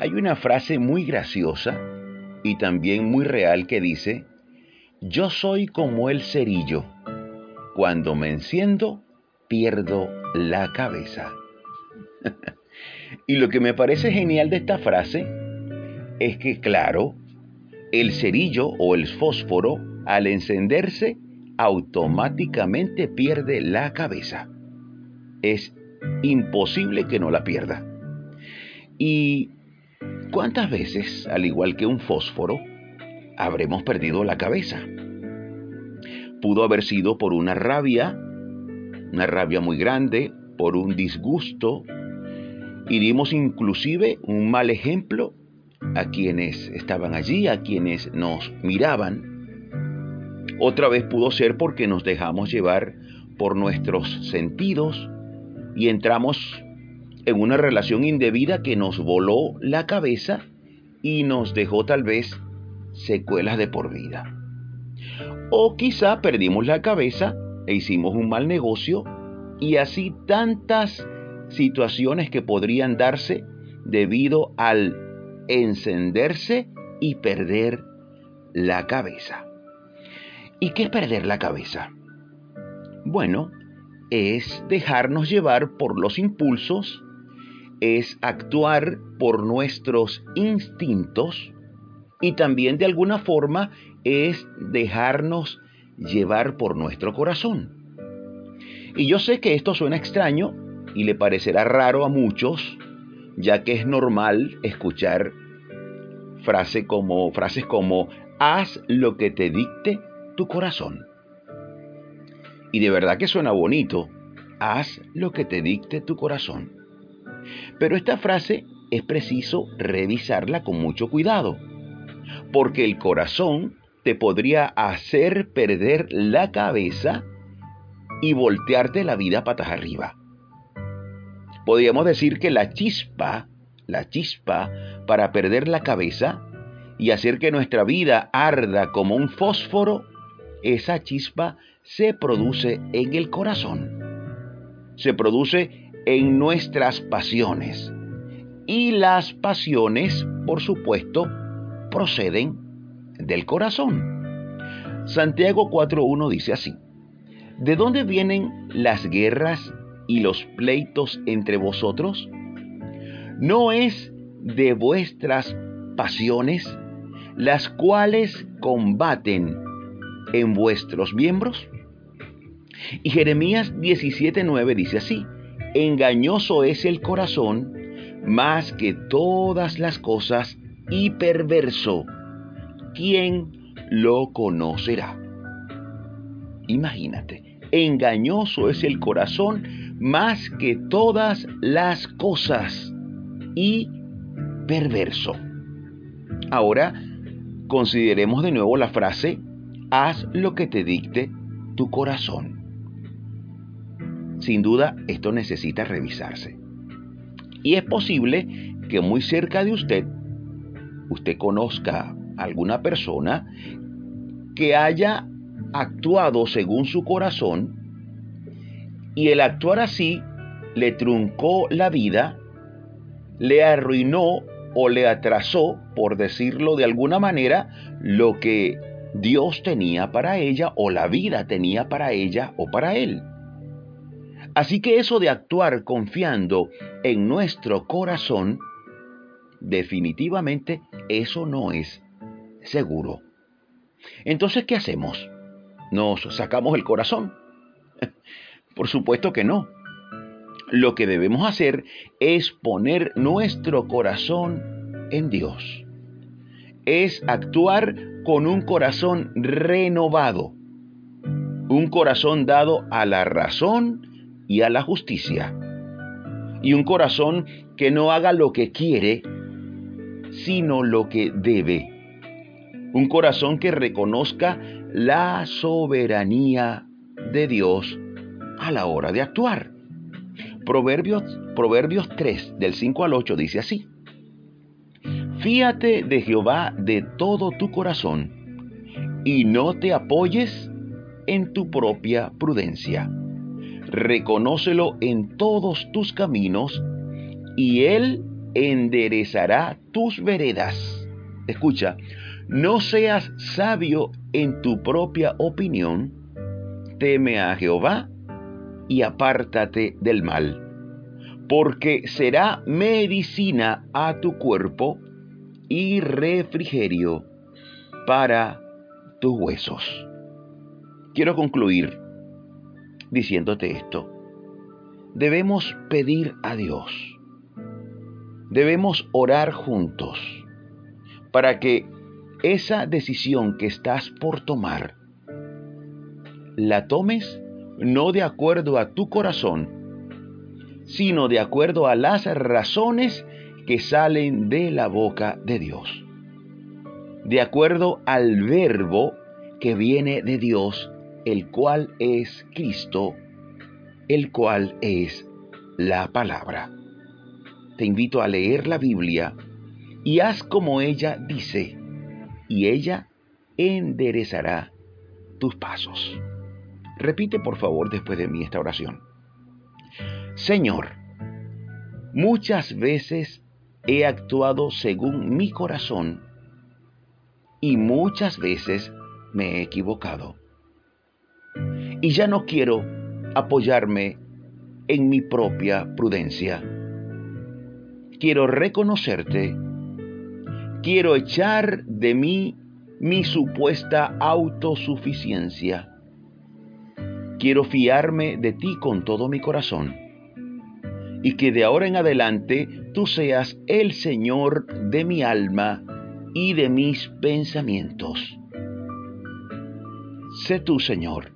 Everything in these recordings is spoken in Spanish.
Hay una frase muy graciosa y también muy real que dice, yo soy como el cerillo, cuando me enciendo pierdo la cabeza. y lo que me parece genial de esta frase es que, claro, el cerillo o el fósforo, al encenderse, automáticamente pierde la cabeza. Es imposible que no la pierda. ¿Y cuántas veces, al igual que un fósforo, habremos perdido la cabeza? Pudo haber sido por una rabia, una rabia muy grande, por un disgusto, y dimos inclusive un mal ejemplo a quienes estaban allí, a quienes nos miraban. Otra vez pudo ser porque nos dejamos llevar por nuestros sentidos y entramos en una relación indebida que nos voló la cabeza y nos dejó tal vez secuelas de por vida. O quizá perdimos la cabeza e hicimos un mal negocio y así tantas situaciones que podrían darse debido al encenderse y perder la cabeza. ¿Y qué es perder la cabeza? Bueno, es dejarnos llevar por los impulsos, es actuar por nuestros instintos y también de alguna forma es dejarnos llevar por nuestro corazón. Y yo sé que esto suena extraño y le parecerá raro a muchos, ya que es normal escuchar frase como, frases como haz lo que te dicte tu corazón. Y de verdad que suena bonito, haz lo que te dicte tu corazón. Pero esta frase es preciso revisarla con mucho cuidado, porque el corazón te podría hacer perder la cabeza y voltearte la vida patas arriba. Podríamos decir que la chispa, la chispa para perder la cabeza y hacer que nuestra vida arda como un fósforo, esa chispa se produce en el corazón, se produce en nuestras pasiones. Y las pasiones, por supuesto, proceden del corazón. Santiago 4.1 dice así, ¿de dónde vienen las guerras y los pleitos entre vosotros? ¿No es de vuestras pasiones las cuales combaten en vuestros miembros? Y Jeremías 17:9 dice así, engañoso es el corazón más que todas las cosas y perverso. ¿Quién lo conocerá? Imagínate, engañoso es el corazón más que todas las cosas y perverso. Ahora consideremos de nuevo la frase, haz lo que te dicte tu corazón. Sin duda, esto necesita revisarse. Y es posible que muy cerca de usted, usted conozca a alguna persona que haya actuado según su corazón y el actuar así le truncó la vida, le arruinó o le atrasó, por decirlo de alguna manera, lo que Dios tenía para ella o la vida tenía para ella o para él. Así que eso de actuar confiando en nuestro corazón, definitivamente eso no es seguro. Entonces, ¿qué hacemos? ¿Nos sacamos el corazón? Por supuesto que no. Lo que debemos hacer es poner nuestro corazón en Dios. Es actuar con un corazón renovado. Un corazón dado a la razón y a la justicia. Y un corazón que no haga lo que quiere, sino lo que debe. Un corazón que reconozca la soberanía de Dios a la hora de actuar. Proverbios, Proverbios 3, del 5 al 8 dice así. Fíate de Jehová de todo tu corazón y no te apoyes en tu propia prudencia. Reconócelo en todos tus caminos y Él enderezará tus veredas. Escucha, no seas sabio en tu propia opinión, teme a Jehová y apártate del mal, porque será medicina a tu cuerpo y refrigerio para tus huesos. Quiero concluir diciéndote esto. Debemos pedir a Dios. Debemos orar juntos para que esa decisión que estás por tomar la tomes no de acuerdo a tu corazón, sino de acuerdo a las razones que salen de la boca de Dios, de acuerdo al verbo que viene de Dios, el cual es Cristo, el cual es la palabra. Te invito a leer la Biblia y haz como ella dice, y ella enderezará tus pasos. Repite por favor después de mí esta oración. Señor, muchas veces he actuado según mi corazón y muchas veces me he equivocado. Y ya no quiero apoyarme en mi propia prudencia. Quiero reconocerte, quiero echar de mí mi supuesta autosuficiencia quiero fiarme de ti con todo mi corazón y que de ahora en adelante tú seas el Señor de mi alma y de mis pensamientos. Sé tú, Señor,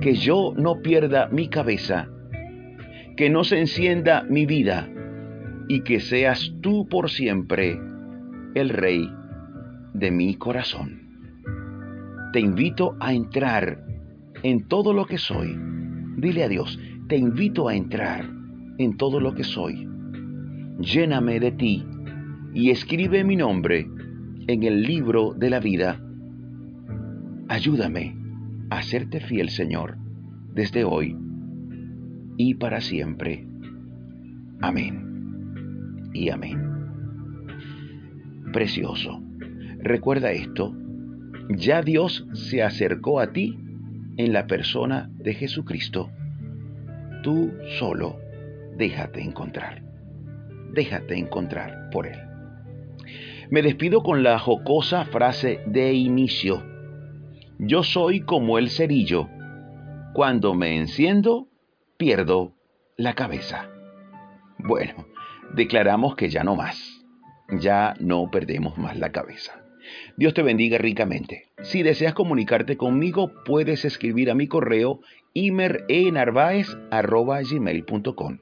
que yo no pierda mi cabeza, que no se encienda mi vida y que seas tú por siempre el Rey de mi corazón. Te invito a entrar en todo lo que soy. Dile a Dios, te invito a entrar en todo lo que soy. Lléname de ti y escribe mi nombre en el libro de la vida. Ayúdame a serte fiel, Señor, desde hoy y para siempre. Amén y amén. Precioso. Recuerda esto, ya Dios se acercó a ti en la persona de Jesucristo, tú solo déjate encontrar. Déjate encontrar por Él. Me despido con la jocosa frase de inicio. Yo soy como el cerillo. Cuando me enciendo, pierdo la cabeza. Bueno, declaramos que ya no más. Ya no perdemos más la cabeza. Dios te bendiga ricamente. Si deseas comunicarte conmigo, puedes escribir a mi correo imerenarvaez.gmail.com.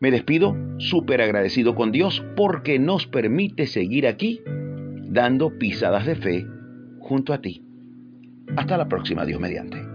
Me despido súper agradecido con Dios porque nos permite seguir aquí dando pisadas de fe junto a ti. Hasta la próxima, Dios mediante.